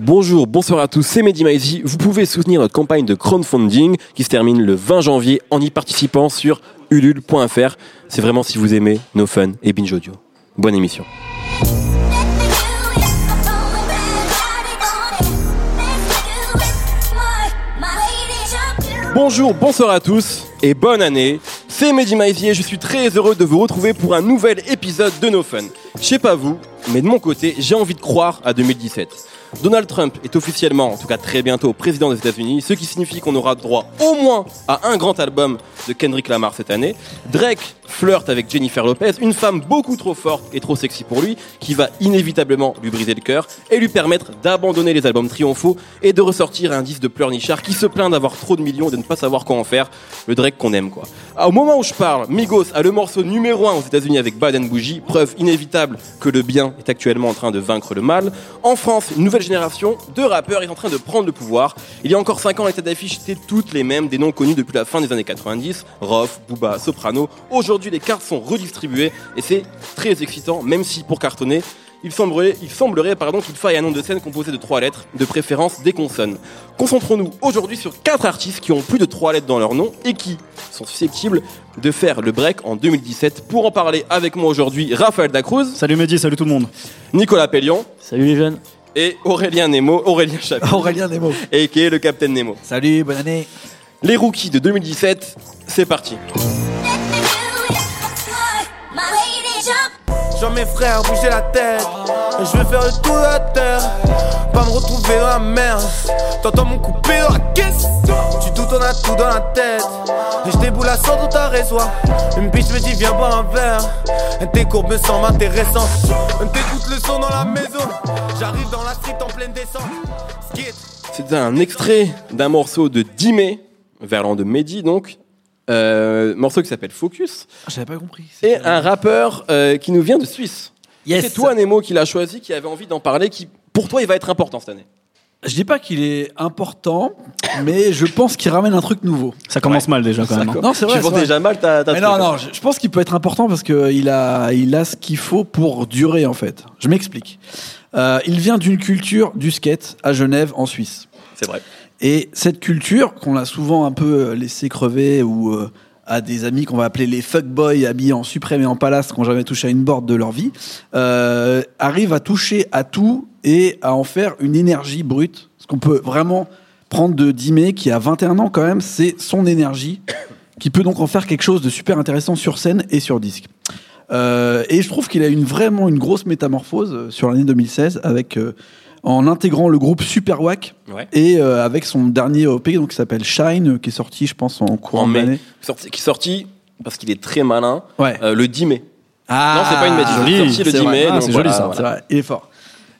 Bonjour, bonsoir à tous, c'est Mehdi Maizi. Vous pouvez soutenir notre campagne de crowdfunding qui se termine le 20 janvier en y participant sur ulule.fr. C'est vraiment si vous aimez nos fun et binge audio. Bonne émission. Bonjour, bonsoir à tous et bonne année. C'est Mehdi Maizier, je suis très heureux de vous retrouver pour un nouvel épisode de No Fun. Je sais pas vous, mais de mon côté, j'ai envie de croire à 2017. Donald Trump est officiellement, en tout cas très bientôt, président des États-Unis, ce qui signifie qu'on aura droit au moins à un grand album de Kendrick Lamar cette année. Drake flirte avec Jennifer Lopez, une femme beaucoup trop forte et trop sexy pour lui, qui va inévitablement lui briser le cœur et lui permettre d'abandonner les albums triomphaux et de ressortir un disque de pleurnichard qui se plaint d'avoir trop de millions et de ne pas savoir quoi en faire. Le Drake qu'on aime, quoi. Au moment où je parle, Migos a le morceau numéro 1 aux États-Unis avec Bad and Bougie, preuve inévitable que le bien est actuellement en train de vaincre le mal. En France, une nouvelle génération de rappeurs est en train de prendre le pouvoir. Il y a encore 5 ans, les têtes d'affiche étaient toutes les mêmes, des noms connus depuis la fin des années 90, Rof, Booba, Soprano. Aujourd'hui, les cartes sont redistribuées et c'est très excitant, même si pour cartonner, il semblerait, il semblerait pardon, qu'il faille un nom de scène composé de trois lettres, de préférence des consonnes. Concentrons-nous aujourd'hui sur quatre artistes qui ont plus de trois lettres dans leur nom et qui sont susceptibles de faire le break en 2017. Pour en parler avec moi aujourd'hui, Raphaël Dacruz, Salut Mehdi, salut tout le monde. Nicolas Pellion Salut les jeunes. Et Aurélien Nemo, Aurélien Chapuis, Aurélien Nemo. et qui est le Capitaine Nemo. Salut, bonne année. Les rookies de 2017, c'est parti. J'en mes frères bouger la tête. Je vais faire le tour de la terre. Pas me retrouver dans la merde. T'entends mon coupé dans la caisse Tu doutes on a tout dans la tête. Et je déboule la sang dans ta résoie Une biche me dit viens boire un verre. Et tes courbes me semblent intéressantes. T'écoutes le son dans la maison. J'arrive dans la street en pleine descente. C'était un extrait d'un morceau de Dimé, Verlan de Mehdi donc, euh, morceau qui s'appelle Focus, J'avais pas compris. et un rappeur euh, qui nous vient de Suisse. Yes. C'est toi Nemo qui l'a choisi, qui avait envie d'en parler, qui pour toi il va être important cette année. Je dis pas qu'il est important, mais je pense qu'il ramène un truc nouveau. Ça commence mal déjà quand même. hein. Non, c'est vrai. Tu c'est vends vrai. déjà mal ta, ta Mais non, non, je, je pense qu'il peut être important parce qu'il a, il a ce qu'il faut pour durer en fait. Je m'explique. Euh, il vient d'une culture du skate à Genève en Suisse. C'est vrai. Et cette culture, qu'on a souvent un peu laissé crever ou euh, à des amis qu'on va appeler les fuckboys habillés en suprême et en palace qui n'ont jamais touché à une board de leur vie, euh, arrive à toucher à tout et à en faire une énergie brute. Ce qu'on peut vraiment prendre de Dimé, qui a 21 ans quand même, c'est son énergie, qui peut donc en faire quelque chose de super intéressant sur scène et sur disque. Euh, et je trouve qu'il a une, vraiment une grosse métamorphose euh, sur l'année 2016 avec euh, en intégrant le groupe Super Wack Ouais. et euh, avec son dernier OP donc qui s'appelle Shine qui est sorti je pense en courant En mai, sorti, qui est sorti parce qu'il est très malin. Ouais. euh, le 10 mai. Ah, non, c'est pas une bêtise. joli. C'est sorti le C'est 10 vrai. mai. Ah, donc c'est voilà, joli, ça. voilà. C'est vrai, il est fort.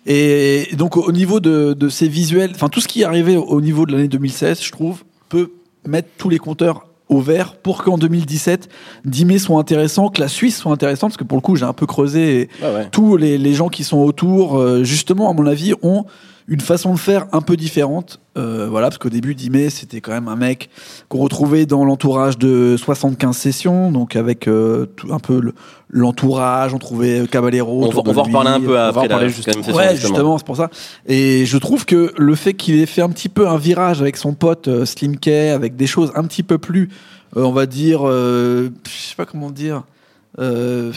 Et donc au au niveau de, de ses visuels, enfin tout ce qui est arrivé au- au niveau de l'année 2016, je trouve, peut mettre tous les compteurs au vert pour qu'en 2017, Dimé soit intéressant, que la Suisse soit intéressante, parce que pour le coup j'ai un peu creusé et Ouais, ouais. tous les, les gens qui sont autour, euh, justement, à mon avis, ont une façon de faire un peu différente. Euh, voilà, parce qu'au début, Dimé, c'était quand même un mec qu'on retrouvait dans l'entourage de 75 sessions, donc avec euh, tout, un peu le- l'entourage, on trouvait Caballero. On, va, on va reparler un peu après. la- juste- c'est Ouais, justement, c'est pour ça. Et je trouve que le fait qu'il ait fait un petit peu un virage avec son pote euh, Slim K, avec des choses un petit peu plus, euh, on va dire, euh, je sais pas comment dire. euh,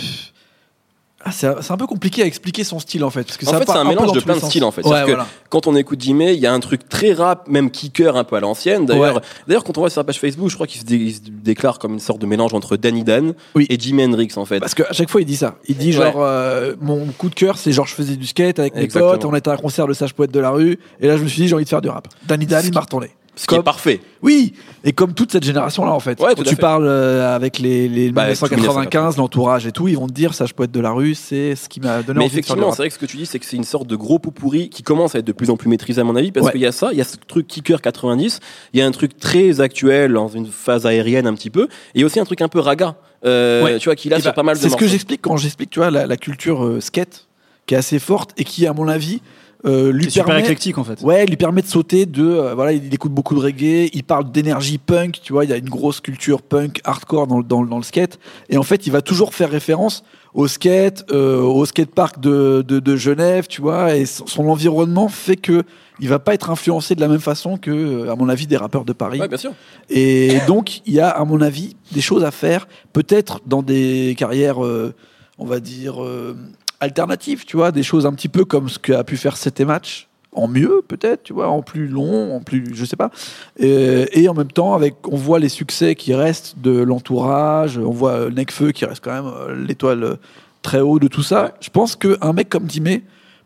ah, c'est un c'est un peu compliqué à expliquer son style en fait. Parce que En ça fait, c'est un mélange de plein de sens. styles, en fait. Ouais, que. Quand on écoute Jimmy, il y a un truc très rap, même kicker un peu à l'ancienne. D'ailleurs, Ouais. d'ailleurs, quand on voit sur sa page Facebook, je crois qu'il se, dé- il se déclare comme une sorte de mélange entre Danny Dan Oui. et Jimi Hendrix, en fait. Parce qu'à chaque fois, il dit ça. Il dit Ouais. genre, euh, mon coup de cœur, c'est genre, je faisais du skate avec mes Exactement. potes, on était à un concert de Sage Poète de la rue, et là, je me suis dit, j'ai envie de faire du rap. Danny Dan, il m'a retourné. Ce qui est parfait. Oui, et comme toute cette génération-là, en fait. Ouais, Quand tu fait. parles euh, avec les, les Bah, 1995, l'entourage et tout, ils vont te dire, Sage Poète de la rue, c'est ce qui m'a donné Mais envie effectivement, c'est vrai que ce que tu dis, c'est que c'est une sorte de gros pot pourri qui commence à être de plus en plus maîtrisé à mon avis, parce Ouais. qu'il y a ça, il y a ce truc kicker 90, il y a un truc très actuel dans une phase aérienne un petit peu, et il y a aussi un truc un peu raga, euh, Ouais. tu vois, qu'il a Eh sur bah, pas mal de C'est ce que j'explique quand j'explique, tu vois, la, la culture euh, skate, qui est assez forte et qui, à mon avis, euh, lui super permet éclectique en fait. Ouais, il lui permet de sauter de euh, voilà, il écoute beaucoup de reggae, il parle d'énergie punk, tu vois, il y a une grosse culture punk hardcore dans, le- dans, le- dans le skate et en fait, il va toujours faire référence au skate, euh, au skatepark de, de, de Genève, tu vois, et son, son environnement fait que il va pas être influencé de la même façon que euh, à mon avis des rappeurs de Paris. Ouais, bien sûr. Et donc, il y a, à mon avis, des choses à faire, peut-être dans des carrières, euh, on va dire, euh, alternatives, tu vois, des choses un petit peu comme ce qu'a pu faire CT Match, en mieux, peut-être, tu vois, en plus long, en plus, je sais pas. Et, et en même temps, avec, on voit les succès qui restent de l'entourage, on voit euh, Necfeu qui reste quand même euh, l'étoile euh, très haut de tout ça. Je pense qu'un mec comme Dimé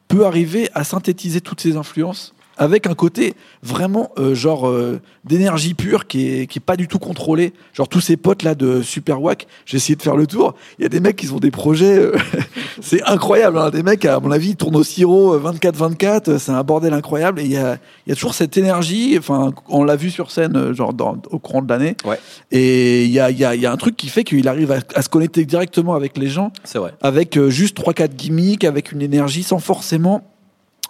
peut arriver à synthétiser toutes ces influences avec un côté vraiment euh, genre euh, d'énergie pure qui est, qui est pas du tout contrôlé. Genre tous ces potes là de Super Wack, j'ai essayé de faire le tour. Il y a des mecs qui ont des projets, euh, c'est incroyable. hein. Des mecs, à mon avis, ils tournent au sirop 24-24, euh, c'est un bordel incroyable. Et il y a, il y a toujours cette énergie. Enfin, on l'a vu sur scène, euh, genre dans, au courant de l'année. Ouais. Et il y a, il y, a, il y a un truc qui fait qu'il arrive à, à se connecter directement avec les gens C'est vrai. avec euh, juste 3-4 gimmicks, avec une énergie sans forcément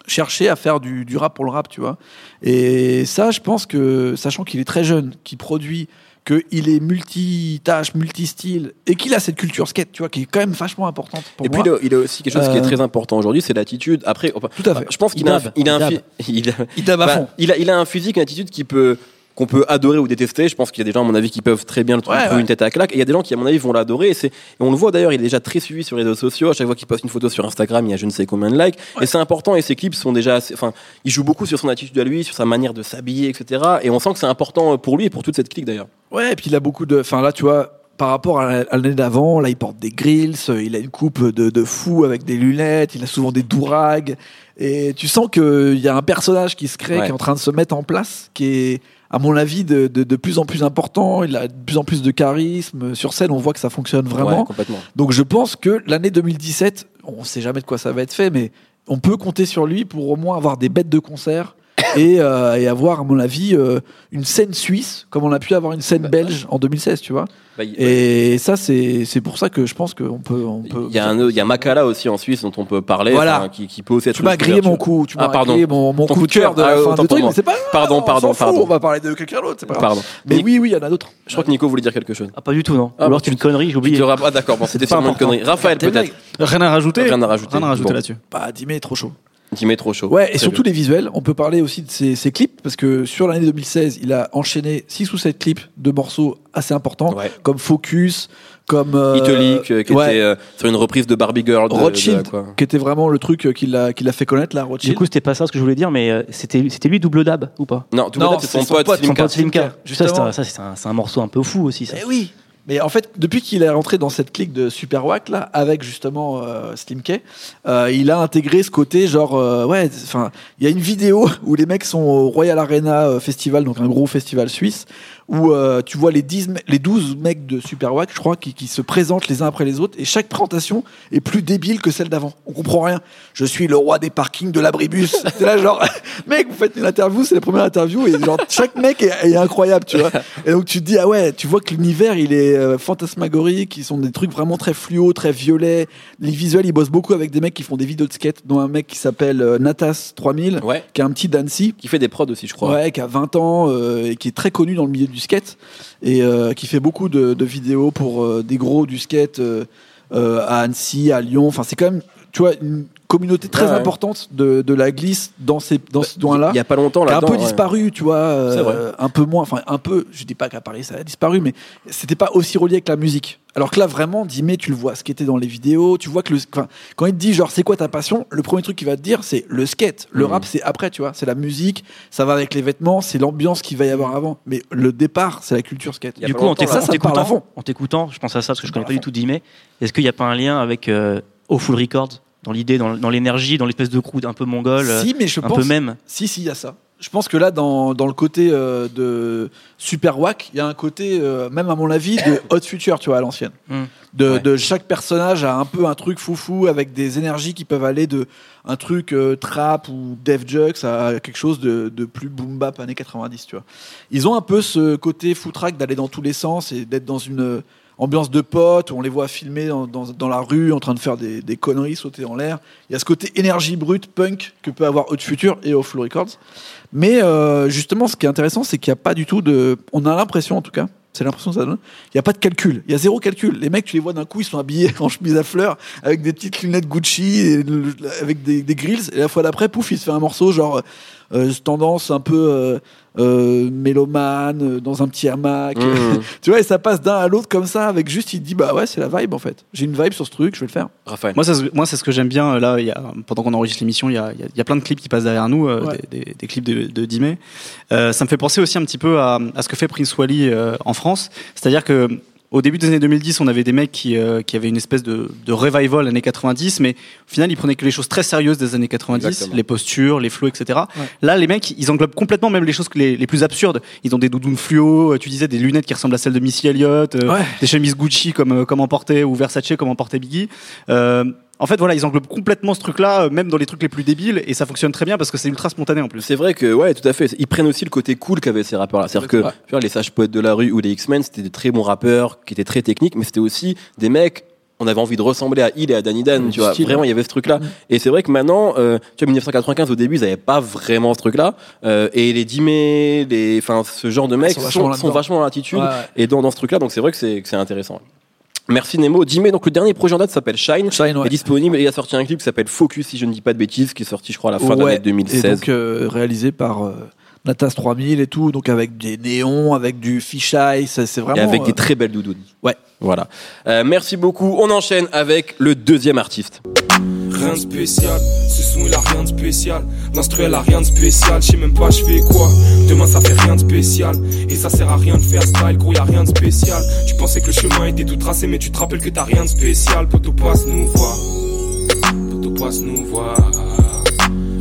chercher à faire du, du rap pour le rap, tu vois. Et ça, je pense que, sachant qu'il est très jeune, qu'il produit, qu'il est multitâche, multistyle, et qu'il a cette culture skate, tu vois, qui est quand même vachement importante pour Et puis il a, il a aussi quelque chose qui est Euh, très important aujourd'hui, c'est l'attitude. Après, enfin, Tout à fait. je pense qu'il Il a, il a un, il a- il a, il a un physique, une attitude qui peut qu'on peut adorer ou détester. Je pense qu'il y a des gens, à mon avis, qui peuvent très bien le trouver Ouais, ouais. une tête à claque. Et il y a des gens qui, à mon avis, vont l'adorer. Et, on le voit d'ailleurs, il est déjà très suivi sur les réseaux sociaux. À chaque fois qu'il poste une photo sur Instagram, il y a je ne sais combien de likes. Et c'est important. Et ses clips sont déjà assez, enfin, il joue beaucoup sur son attitude à lui, sur sa manière de s'habiller, etc. Et on sent que c'est important pour lui et pour toute cette clique d'ailleurs. Ouais, et puis il a beaucoup de. Enfin là, tu vois, par rapport à l'année d'avant, là, il porte des grills, euh, il a une coupe de, de fou avec des lunettes, il a souvent des dourags. Et tu sens qu'il y a un personnage qui se crée, Ouais. qui est en train de se mettre en place, qui est, à mon avis, de, de, de plus en plus important. Il a de plus en plus de charisme. Sur scène, on voit que ça fonctionne vraiment. Ouais, complètement. Donc je pense que l'année 2017, on sait jamais de quoi ça va être fait, mais on peut compter sur lui pour au moins avoir des bêtes de concert et, euh, et avoir, à mon avis, euh, une scène suisse, comme on a pu avoir une scène Bah, belge en 2016, tu vois. Bah, Et ça, c'est c'est pour ça que je pense qu'on peut, on peut. Il y a un, il y a Makala aussi en Suisse dont on peut parler, Voilà. enfin, qui, qui peut aussi être. Tu m'as grillé mon coup, tu Ah, m'as pardon. grillé mon, mon coup de cœur de Ah, fin de truc, mais c'est pas grave, Pardon, on pardon, pardon. On va parler de quelqu'un d'autre, c'est pas grave. Pardon. Mais oui, oui, il y en a d'autres. Je crois que Nico voulait dire quelque chose. Ah, pas du tout, non. Ah, alors c'est une connerie, j'ai Tu oublié. Ah, d'accord, bon, c'était sûrement une connerie. Raphaël, peut-être. Rien à rajouter. Rien à rajouter. Rien à rajouter Bon. là-dessus. Bah, Dimé est trop chaud. Qui met trop chaud. Ouais, et Très surtout bien. les visuels. On peut parler aussi de ses, ses clips, parce que sur l'année 2016, il a enchaîné 6 ou 7 clips de morceaux assez importants, Ouais. comme Focus, comme. euh, Italique, euh, qui ouais, était euh, sur une reprise de Barbie Girl. De, Rothschild, de- quoi. qui était vraiment le truc euh, qui l'a qui l'a fait connaître, là, Du Rothschild. coup, c'était pas ça ce que je voulais dire, mais c'était c'était lui double dab ou pas? Non, tout Non, le c'est son son pote, pote, Slim Son Car. pote Slimka. Ça, c'est un- ça, c'est un, c'est un morceau un peu fou aussi. Ça. Eh oui. Mais en fait, depuis qu'il est rentré dans cette clique de Super Wack là, avec justement euh, Slim K, euh, il a intégré ce côté genre euh, ouais, enfin, il y a une vidéo où les mecs sont au Royal Arena euh, Festival, donc un gros festival suisse, où euh, tu vois les 10 me- les 12 mecs de Super Wack, je crois, qui, qui se présentent les uns après les autres, et chaque présentation est plus débile que celle d'avant. On comprend rien. Je suis le roi des parkings de l'abribus. c'est là genre, mec, vous faites une interview, c'est la première interview, et genre chaque mec est, est incroyable, tu vois. Et donc tu te dis ah ouais, tu vois que l'univers il est euh, fantasmagorique, ils sont des trucs vraiment très fluo, très violets. Les visuels, ils bossent beaucoup avec des mecs qui font des vidéos de skate, dont un mec qui s'appelle euh, Natas 3000, Ouais. qui est un petit d'Annecy. Qui fait des prods aussi, je crois. Ouais, qui a 20 ans euh, et qui est très connu dans le milieu du skate et euh, qui fait beaucoup de, de vidéos pour euh, des gros du skate euh, à Annecy, à Lyon. Enfin, c'est quand même, tu vois, une communauté très importante de, de la glisse dans ces dans ce doigt-là Il y a pas longtemps qui a un peu ouais. disparu, tu vois, euh, C'est vrai. un peu moins, enfin un peu, je dis pas qu'à Paris ça a disparu, mais c'était pas aussi relié avec la musique. Alors que là vraiment, Dimé, tu le vois skater dans les vidéos, tu vois que le, quand il te dit genre c'est quoi ta passion, le premier truc qu'il va te dire c'est le skate, le Mhm. rap c'est après, tu vois, c'est la musique, ça va avec les vêtements, c'est l'ambiance qu'il va y avoir avant, mais le départ c'est la culture skate. Du coup, en t'écoutant, là, en t'écoutant, je pense à ça parce que je connais pas du tout Dimé. Est-ce qu'il n'y a pas un lien avec euh, Au Full Records? Dans l'idée, dans, dans l'énergie, dans l'espèce de crew un peu mongol, euh, Si, mais je un pense peu même Si, si, il y a ça. Je pense que là, dans, dans le côté euh, de Super Wack, il y a un côté, euh, même à mon avis, de Hot Future, tu vois, à l'ancienne. Hmm. De, Ouais. de chaque personnage a un peu un truc foufou avec des énergies qui peuvent aller de un truc euh, trap ou Def Jux à quelque chose de, de plus boom bap années 90, tu vois. Ils ont un peu ce côté foutraque d'aller dans tous les sens et d'être dans une ambiance de potes, on les voit filmer dans, dans- dans la rue, en train de faire des, des conneries, sauter en l'air. Il y a ce côté énergie brute, punk, que peut avoir Haute Future et Flow Records. Mais euh, justement, ce qui est intéressant, c'est qu'il n'y a pas du tout de. On a l'impression, en tout cas, c'est l'impression que ça donne. Il n'y a pas de calcul. Il y a zéro calcul. Les mecs, tu les vois d'un coup, ils sont habillés en chemise à fleurs, avec des petites lunettes Gucci, avec des, des grills. Et la fois d'après, pouf, il se fait un morceau genre euh, tendance un peu euh, euh, mélomane, euh, dans un petit hamac. Mmh. tu vois, et ça passe d'un à l'autre comme ça, avec juste, il dit bah ouais, c'est la vibe en fait. J'ai une vibe sur ce truc, je vais le faire. Raphaël. Moi, c'est ce que j'aime bien. Là, il y a, pendant qu'on enregistre l'émission, il y a, il y y a plein de clips qui passent derrière nous, euh, Ouais. des, des- des clips de, de Dimé. Euh, ça me fait penser aussi un petit peu à, à ce que fait Prince Wally euh, en France. C'est-à-dire que au début des années 2010, on avait des mecs qui, euh, qui avaient une espèce de, de revival années 90, mais au final, ils prenaient que les choses très sérieuses des années 90, Exactement. les postures, les flows, etc. Ouais. Là, les mecs, ils englobent complètement même les choses que les, les plus absurdes. Ils ont des doudounes fluo, euh, tu disais des lunettes qui ressemblent à celles de Missy Elliott, euh, Ouais. des chemises Gucci comme, euh, comme en portait, ou Versace comme en portait Biggie. Euh, en fait, voilà, ils englobent complètement ce truc-là, euh, même dans les trucs les plus débiles, et ça fonctionne très bien parce que c'est ultra spontané en plus. C'est vrai que, ouais, tout à fait. Ils prennent aussi le côté cool qu'avaient ces rappeurs-là. C'est-à-dire que, tu vois, les sages poètes de la rue ou les X-Men, c'était des très bons rappeurs qui étaient très techniques, mais c'était aussi des mecs. On avait envie de ressembler à Hill et à Danny Dan, tu vois. style, Vraiment, il y avait ce truc-là. Et c'est vrai que maintenant, euh, tu vois, 1995, au début, ils n'avaient pas vraiment ce truc-là. Euh, et les Dimé, les, enfin, ce genre de mecs sont sont, vachement sont là-dedans. vachement dans l'attitude Ouais. et dans, dans ce truc-là. Donc c'est vrai que c'est intéressant. Merci Nemo. Dimé, donc le dernier projet en date s'appelle Shine. Shine, ouais. est disponible et il a sorti un clip qui s'appelle Focus, si je ne dis pas de bêtises, qui est sorti, je crois, à la fin de l'année 2016. Et donc euh, réalisé par euh, Natas 3000 et tout, donc avec des néons, avec du fisheye, c'est vraiment. et avec euh, des très belles doudounes. Ouais. Voilà. Euh, merci beaucoup. On enchaîne avec le deuxième artiste. Rien de spécial, ce son il a rien de spécial. L'instru elle a rien de spécial, je sais même pas je fais quoi. Demain ça fait rien de spécial. Et ça sert à rien de faire style, gros y a rien de spécial. Tu pensais que le chemin était tout tracé, mais tu te rappelles que t'as rien de spécial. Poto passe nous voir, poto passe nous voir.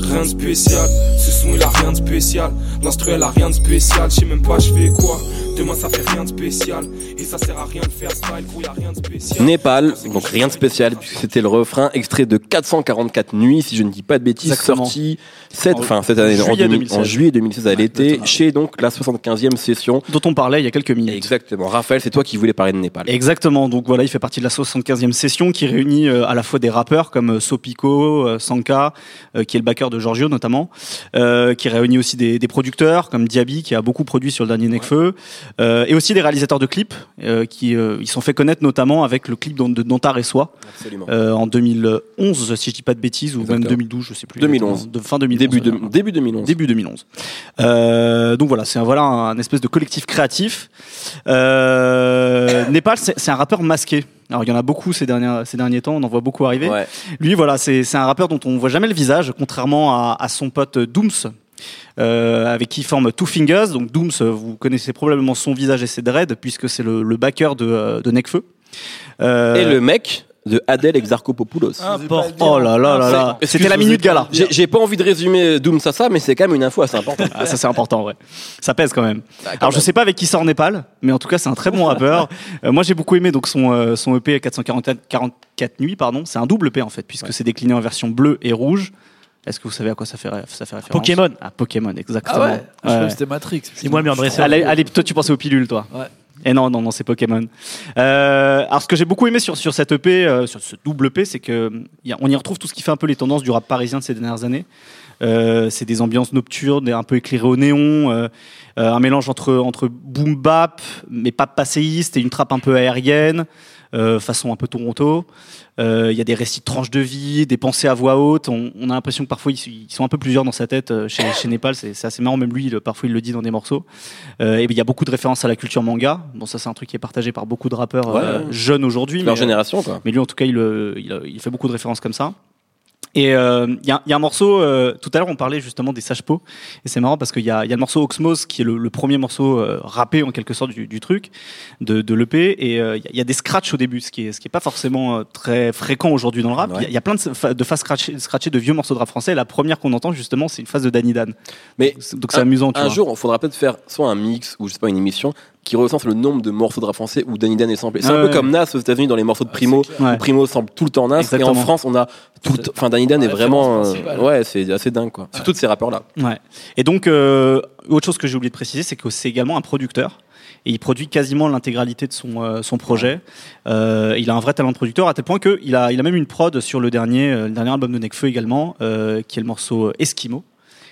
Rien de spécial, ce son il a rien de spécial. L'instru elle a rien de spécial, je même pas je quoi. Demain ça fait rien de spécial. Et ça sert à rien de faire style, gros y a rien de spécial. Népal, donc rien de spécial puisque c'était le refrain, extrait de 444 nuits, si je ne dis pas de bêtises, Exactement. sorti cette, En enfin cette année, en, juillet 2000 en 2016. juillet 2016 à l'été, chez donc la 75e session. Dont on parlait il y a quelques minutes. Exactement. Raphaël, c'est toi qui voulais parler de Népal. Exactement, donc voilà, il fait partie de la 75e session qui réunit euh, à la fois des rappeurs comme euh, Sopico, euh, Sanka, euh, qui est le backer de Giorgio notamment, euh, qui réunit aussi des, des producteurs comme Diaby qui a beaucoup produit sur le dernier Necfeu, euh, et aussi des réalisateurs de clips euh, qui euh, ils sont fait connaître notamment avec le clip de Dantar et Soi euh, en 2011 si je dis pas de bêtises ou même Exactement. 2012 je sais plus 2011. exactement, de fin 2011 début, de, début 2011. Début 2011. Euh, donc voilà, c'est un, voilà un espèce de collectif créatif. Népal, c'est un rappeur masqué. Alors il y en a beaucoup ces derniers, ces derniers temps, on en voit beaucoup arriver. Ouais. Lui, voilà, c'est c'est un rappeur dont on voit jamais le visage, contrairement à, à son pote Dooms. Euh, avec qui forme Two Fingers. Donc Dooms, euh, vous connaissez probablement son visage et ses dreads, puisque c'est le, le backer de, euh, de Necfeu. Euh, Et le mec de Adèle Exarchopoulos. Importe. Oh là là là là, C'est- c'était la minute gala. J'ai pas envie de résumer Doom ça ça, mais c'est quand même une info assez importante. Ah, ça c'est important, ouais. Ça pèse quand même. Bah, quand Alors je sais pas avec qui sort Népal, mais en tout cas c'est un très bon rappeur. Euh, moi j'ai beaucoup aimé donc son euh, son EP 444 44 nuits pardon. C'est un double EP en fait puisque c'est décliné en version bleue et rouge. Est-ce que vous savez à quoi ça fait, ça fait référence Pokémon. À Pokémon, exactement. Ah ouais, Je Ouais. c'était Matrix. C'est moi le meilleur dresseur. Allez, allez, toi tu pensais aux pilules toi. Ouais. Et non, non, non, c'est Pokémon. Euh, alors, ce que j'ai beaucoup aimé sur, sur cette EP, euh, sur ce double EP, c'est que y a- on y retrouve tout ce qui fait un peu les tendances du rap parisien de ces dernières années. Euh, c'est des ambiances nocturnes, un peu éclairées au néon, euh, euh, un mélange entre, entre boom bap, mais pas passéiste, et une trappe un peu aérienne, euh, façon un peu Toronto. Euh, Il y a des récits de tranches de vie, des pensées à voix haute. On, on a l'impression que parfois ils, ils sont un peu plusieurs dans sa tête euh, chez, chez Népal. C'est assez marrant, même lui, il- parfois il le dit dans des morceaux. Euh, et il y a beaucoup de références à la culture manga. Bon, ça c'est un truc qui est partagé par beaucoup de rappeurs Ouais. jeunes aujourd'hui. Leur mais- génération, quoi. mais lui, en tout cas, il, il, il fait beaucoup de références comme ça. Et euh, il y, a, y a un morceau, euh, tout à l'heure on parlait justement des sages pots, et c'est marrant parce qu'il y y a le morceau Oxmos qui est le, le premier morceau euh, rappé en quelque sorte du, du truc, de, de l'EP, et euh, il y y, a des scratchs au début, ce qui est, ce qui est pas forcément euh, très fréquent aujourd'hui dans le rap. Il y a- Ouais. il y, a plein de, de phases scratchées, scratchées de vieux morceaux de rap français, la première qu'on entend justement c'est une phase de Danny Dan. Mais Donc c'est amusant, tu un vois. jour, il faudra peut-être faire soit un mix ou je sais pas une émission qui recense le nombre de morceaux de rap français où Danny Dan est samplé. C'est un Ouais, peu ouais. comme Nas aux États-Unis dans les morceaux de Primo. Ouais. où Primo sample tout le temps Nas et en Exactement. France on a tout enfin Danny Dan est vraiment euh, ouais, c'est assez dingue quoi. Surtout de ces rappeurs là. Ouais. Et donc, euh, autre chose que j'ai oublié de préciser, c'est que c'est également un producteur. et il produit quasiment l'intégralité de son, euh, son projet. Euh, il a un vrai talent de producteur à tel point qu'il a, il a même une prod sur le dernier, euh, le dernier album de Nekfeu également, euh, qui est le morceau Eskimo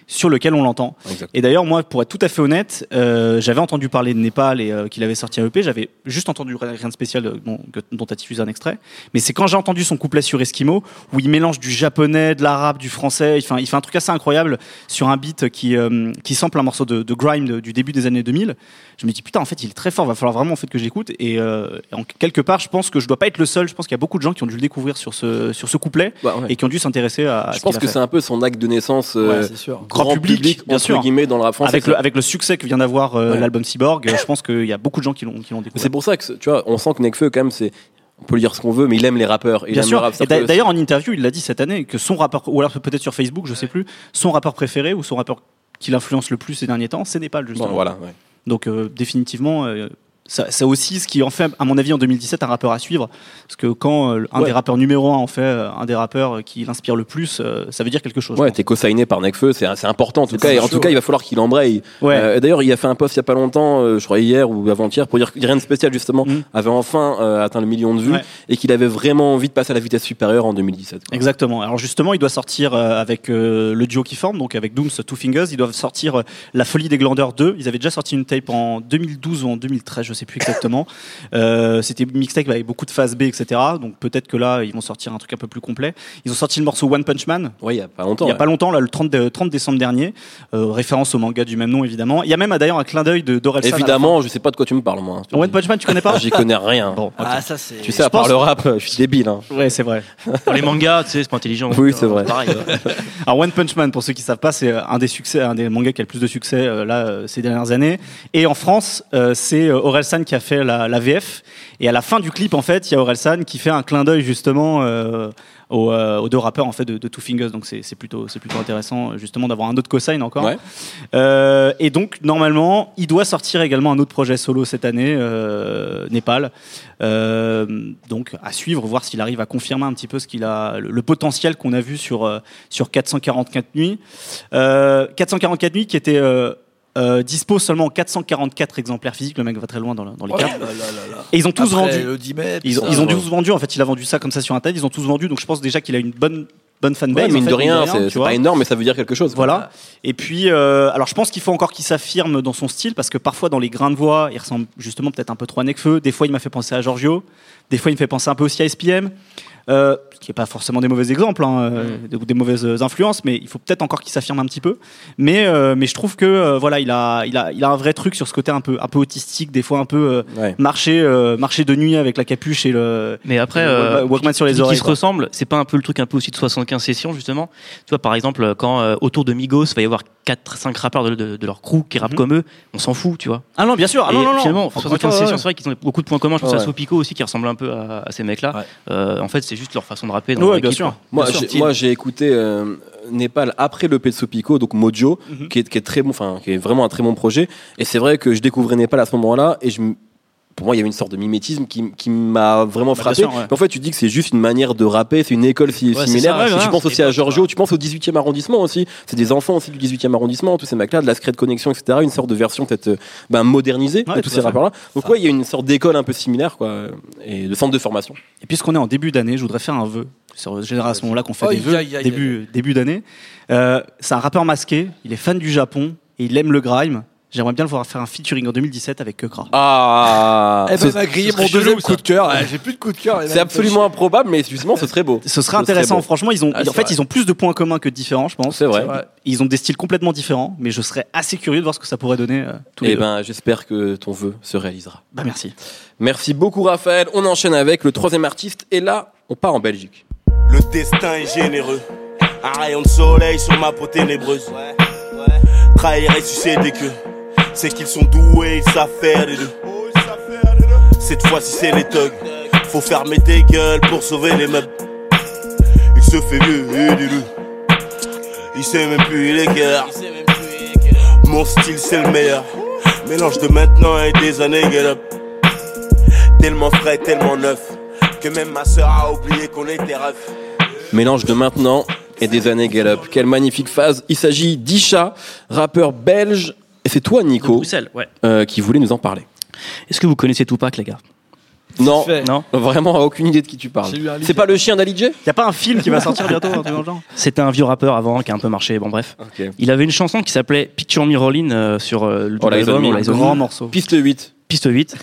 sur lequel on l'entend. Et d'ailleurs, moi, pour être tout à fait honnête, euh, j'avais entendu parler de Népal et euh, qu'il avait sorti un EP. J'avais juste entendu rien de spécial euh, dont, dont tu as diffusé un extrait. Mais c'est quand j'ai entendu son couplet sur Eskimo, où il mélange du japonais, de l'arabe, du français. Enfin, il fait un truc assez incroyable sur un beat qui, euh, qui sample un morceau de, de grime de- du début des années 2000. Je me dis, putain, en fait, il est très fort. Va falloir vraiment en fait, que j'écoute. Et euh, en quelque part, je pense que je dois pas être le seul. Je pense qu'il y a beaucoup de gens qui ont dû le découvrir sur ce, sur ce couplet Bah, ouais. et qui ont dû s'intéresser à, à Je ce pense qu'il a que fait. c'est un peu son acte de naissance euh, Ouais, c'est sûr. Grand public, public, bien entre sûr. guillemets dans le rap français. avec le, avec le succès que vient d'avoir euh, Ouais. l'album Cyborg, euh, je pense qu'il y a beaucoup de gens qui l'ont découvert. C'est pour ça que tu vois, on sent que Nekfeu quand même c'est on peut lui dire ce qu'on veut, mais il aime les rappeurs. Il Bien aime sûr. le rap. Et d'ailleurs, en interview, il l'a dit cette année que son rappeur, ou alors peut-être sur Facebook, je sais plus, son rappeur préféré ou son rappeur qui l'influence le plus ces derniers temps, c'est Népal justement. Bon, voilà. ouais. Donc euh, définitivement. euh, ça aussi, ce qui en fait, à mon avis, en 2017, un rappeur à suivre. Parce que quand euh, un Ouais. des rappeurs numéro un en fait euh, un des rappeurs euh, qui l'inspire le plus, ça veut dire quelque chose. Ouais, t'es co-signé par Nekfeu, c'est c'est important en tout C'est cas. Et en tout cas, il va falloir qu'il embraye. Ouais. Euh, D'ailleurs, il a fait un post il y a pas longtemps, euh, je crois hier ou avant-hier, pour dire que rien de spécial justement Mhm. avait enfin euh, atteint le million de vues Ouais. et qu'il avait vraiment envie de passer à la vitesse supérieure en 2017. quoi. Exactement. Alors justement, il doit sortir avec le duo qui forme, donc avec Dooms, Two Fingers. Ils doivent sortir La Folie des Glandeurs 2. Ils avaient déjà sorti une tape en 2012 ou en 2013, je sais plus exactement. Euh, C'était mixtape avec beaucoup de phases B, etc. Donc peut-être que là, ils vont sortir un truc un peu plus complet. Ils ont sorti le morceau One Punch Man. Ouais, il y a pas longtemps. Il y a ouais. pas longtemps, là, le 30, dé- 30 décembre dernier, euh, référence au manga du même nom évidemment. Il y a même d'ailleurs un clin d'œil de Dorelsan. Évidemment, je sais pas de quoi tu me parles moi. fin. One Punch Man, tu connais pas J'y connais rien. Bon. Ah, ça, c'est. Tu sais, à part pense- le rap, je suis débile. Hein. ouais, c'est vrai. Pour les mangas, tu sais, c'est pas intelligent. Oui, c'est vrai. Pareil. Alors One Punch Man, pour ceux qui savent pas, c'est un des succès, un des mangas qui a le plus de succès euh, là ces dernières années. Et en France, euh, c'est euh, Orelsan qui a fait la, la VF. Et à la fin du clip, en fait, il y a Orelsan qui fait un clin d'œil justement euh, aux, euh, aux deux rappeurs en fait de, de Two Fingers. Donc c'est plutôt c'est plutôt intéressant justement d'avoir un autre cosign encore. Ouais. Euh, et donc normalement, il doit sortir également un autre projet solo cette année, euh, Népal. Donc à suivre, voir s'il arrive à confirmer un petit peu ce qu'il a, le, le potentiel qu'on a vu sur sur 444 nuits. Euh, 444 nuits qui était euh, euh, dispo seulement en 444 exemplaires physiques. Le mec va très loin dans, le- dans les Oh cartes. là là là. Et ils ont tous Après, vendu. Le 10 mai, Ils ont, ça, ils ont ouais. tous vendu. En fait, il a vendu ça comme ça sur Internet. Ils ont tous vendu. Donc je pense déjà qu'il a une bonne bonne fanbase. Ouais, en mine fait, de rien, c'est pas énorme, mais ça veut dire quelque chose. Voilà. Et puis, euh, alors je pense qu'il faut encore qu'il s'affirme dans son style parce que parfois dans les grains de voix, il ressemble justement peut-être un peu trop à Nekfeu. Des fois, il m'a fait penser à Giorgio. Des fois, il me fait penser un peu aussi à SPM. Euh, ce qui n'est pas forcément des mauvais exemples hein, euh, ou des mauvaises influences, mais il faut peut-être encore qu'il s'affirme un petit peu. Mais, euh, mais je trouve que euh, voilà, il a, il, a, il a un vrai truc sur ce côté un peu, un peu autistique, des fois un peu Ouais. marcher, marcher de nuit avec la capuche et le. Mais après, Le Walkman sur les oreilles, Qui se quoi. ressemblent, c'est pas un peu le truc un peu aussi de 75 sessions justement. Tu vois, par exemple, quand autour de Migos, il va y avoir 4-5 rappeurs de, de- de leur crew qui rappent Mhm. comme eux, on s'en fout, tu vois. Ah non, bien sûr. Ah non, non, non. finalement, Encore 75 une fois, sessions, ouais. c'est vrai qu'ils ont beaucoup de points communs. Je pense Ouais. à Sopico aussi qui ressemble un peu à, à ces mecs-là. En fait, c'est juste leur façon de rapper. Dans Ouais, leur bien sûr. Moi, Bien sûr. j'ai, moi, j'ai écouté euh, Népal après le de Sopico, donc Mojo, Mhm. qui, est, qui est très bon, enfin, qui est vraiment un très bon projet. Et c'est vrai que je découvrais Népal à ce moment-là, et je, pour moi, il y avait une sorte de mimétisme qui, qui m'a vraiment Bah, frappé. sûr, ouais. Mais En fait, tu dis que c'est juste une manière de rapper, c'est une école si- Ouais, similaire. ça, ouais, Et tu penses aussi à Giorgio, tu penses au 18e arrondissement aussi. C'est des enfants aussi du 18e arrondissement, tous ces mecs-là, de la Secret Connection, etc. Une sorte de version peut-être euh, ben, modernisée Ouais, de tous ces rappeurs-là. Donc, ouais, il y a une sorte d'école un peu similaire, quoi, et de centre de formation. Et puisqu'on est en début d'année, je voudrais faire un vœu. C'est à ce moment-là qu'on fait des vœux, début, début d'année. Euh, c'est un rappeur masqué, il est fan du Japon et il aime le grime. J'aimerais bien le voir faire un featuring en 2017 avec Kekra. Ah, Eh ben, grillé mon deuxième coup de cœur. Ouais, J'ai plus de coup de cœur. c'est absolument improbable, mais justement, ce serait beau. Ce serait Ce intéressant, franchement. Ils ont, Ah, en fait, vrai. ils ont plus de points communs que de différents, je pense. C'est vrai. Ils ont des styles complètement différents, mais je serais assez curieux de voir ce que ça pourrait donner euh, tous les Eh ben, j'espère que ton vœu se réalisera. Bah, merci. Merci beaucoup, Raphaël. On enchaîne avec le troisième artiste, et là, on part en Belgique. Le destin est généreux. Un rayon de soleil sur ma peau ténébreuse. Trahir et sucer des queues. C'est qu'ils sont doués, ils savent faire les deux. Cette fois-ci, c'est les thugs. Faut fermer tes gueules pour sauver les meubles. Il se fait des deux. Il sait même plus les cœurs. Mon style, c'est le meilleur. Mélange de maintenant et des années get up. Tellement frais, tellement neuf. Que même ma soeur a oublié qu'on était refs. Mélange de maintenant et des années Gallup. Quelle magnifique phase. Il s'agit d'Isha, rappeur belge. C'est toi, Nico, ouais. euh, qui voulait nous en parler. Est-ce que vous connaissez Tupac, les gars? Non. Non vraiment aucune idée de qui tu parles. C'est pas le chien d'Ali J? Y a pas un film qui va sortir bientôt C'était un vieux rappeur avant qui a un peu marché. Bon, bref. Il avait une chanson qui s'appelait Picture Me Rollin' euh, sur euh, le Oh, album, Grand morceau. Piste 8. piste 8.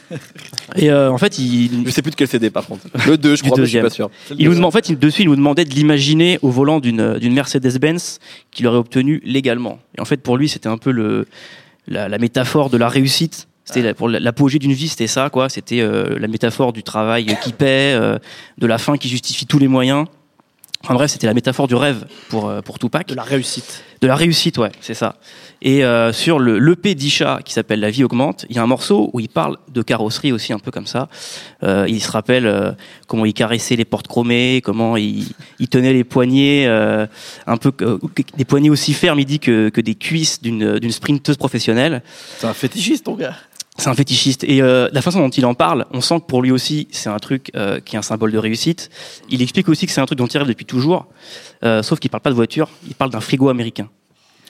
Et euh, en fait, il, Je sais plus de quel CD par contre. Le 2, je crois, mais je suis deuxième. pas sûr. Il nous en fait, il- dessus, il nous demandait de l'imaginer au volant d'une d'une Mercedes-Benz qu'il aurait obtenue légalement. Et en fait, pour lui, c'était un peu le, la, métaphore de la réussite. C'était pour la- l'apogée d'une vie, c'était ça, quoi. C'était euh, la métaphore du travail qui paie, euh, de la fin qui justifie tous les moyens. En bref, c'était la métaphore du rêve pour euh, pour Tupac. De la réussite. De la réussite, ouais, c'est ça. Et euh, sur le l'EP d'Isha qui s'appelle La vie augmente, il y a un morceau où il parle de carrosserie aussi, un peu comme ça. Euh, il se rappelle euh, comment il caressait les portes chromées, comment il, il tenait les poignets, un peu des poignets aussi fermes, il dit que, que des cuisses d'une d'une sprinteuse professionnelle. C'est un fétichiste, ton gars. C'est un fétichiste. Et euh, la façon dont il en parle, on sent que pour lui aussi, c'est un truc euh, qui est un symbole de réussite. Il explique aussi que c'est un truc dont il rêve depuis toujours, euh, sauf qu'il parle pas de voiture, il parle d'un frigo américain.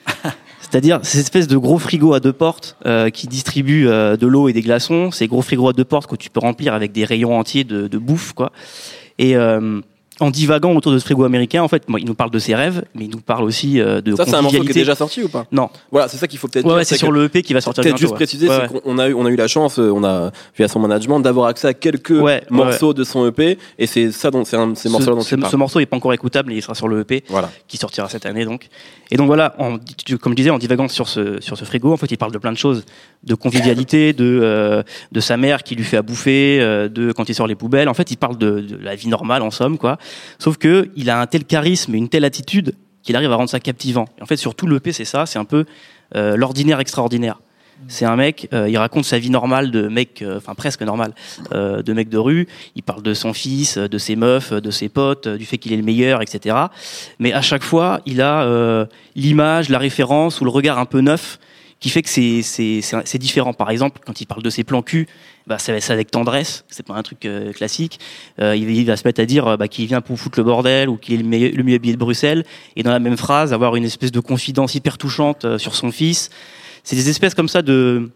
C'est-à-dire ces espèces de gros frigos à deux portes euh, qui distribuent euh, de l'eau et des glaçons, ces gros frigos à deux portes que tu peux remplir avec des rayons entiers de, de bouffe, quoi. Et euh, en divaguant autour de ce frigo américain, en fait, il nous parle de ses rêves, mais il nous parle aussi euh, de Ça, c'est un morceau qui est déjà sorti ou pas? Non, Voilà, c'est ça qu'il faut peut-être ouais, ouais, c'est sur le EP qui va sortir Peut-être juste ouais. préciser, Ouais, qu'on a eu, on a eu la chance, euh, on a via son management d'avoir accès à quelques morceaux de son EP, et c'est ça dont c'est ces Ce- morceaux dont ce, tu ce morceau n'est pas encore écoutable, mais il sera sur le EP Voilà. qui sortira cette année donc. Et donc voilà, en, comme je disais, en divagant sur ce sur ce frigo, en fait, il parle de plein de choses, de convivialité, de euh, de sa mère qui lui fait à bouffer, euh, de quand il sort les poubelles. En fait, il parle de, de la vie normale en somme quoi. Sauf que il a un tel charisme et une telle attitude qu'il arrive à rendre ça captivant. Et en fait, sur tout le EP, c'est ça, c'est un peu euh, l'ordinaire extraordinaire. C'est un mec, euh, il raconte sa vie normale de mec, euh, enfin presque normale, de mec de rue. Il parle de son fils, de ses meufs, de ses potes, du fait qu'il est le meilleur, etc. Mais à chaque fois, il a l'image, la référence ou le regard un peu neuf qui fait que c'est différent. Par exemple, quand il parle de ses plans cul, bah c'est c'est avec tendresse. C'est pas un truc euh, classique. Euh, il, il va se mettre à dire bah, qu'il vient pour foutre le bordel ou qu'il est le, le mieux habillé de Bruxelles. Et dans la même phrase, avoir une espèce de confidence hyper touchante euh, sur son fils. C'est des espèces comme ça de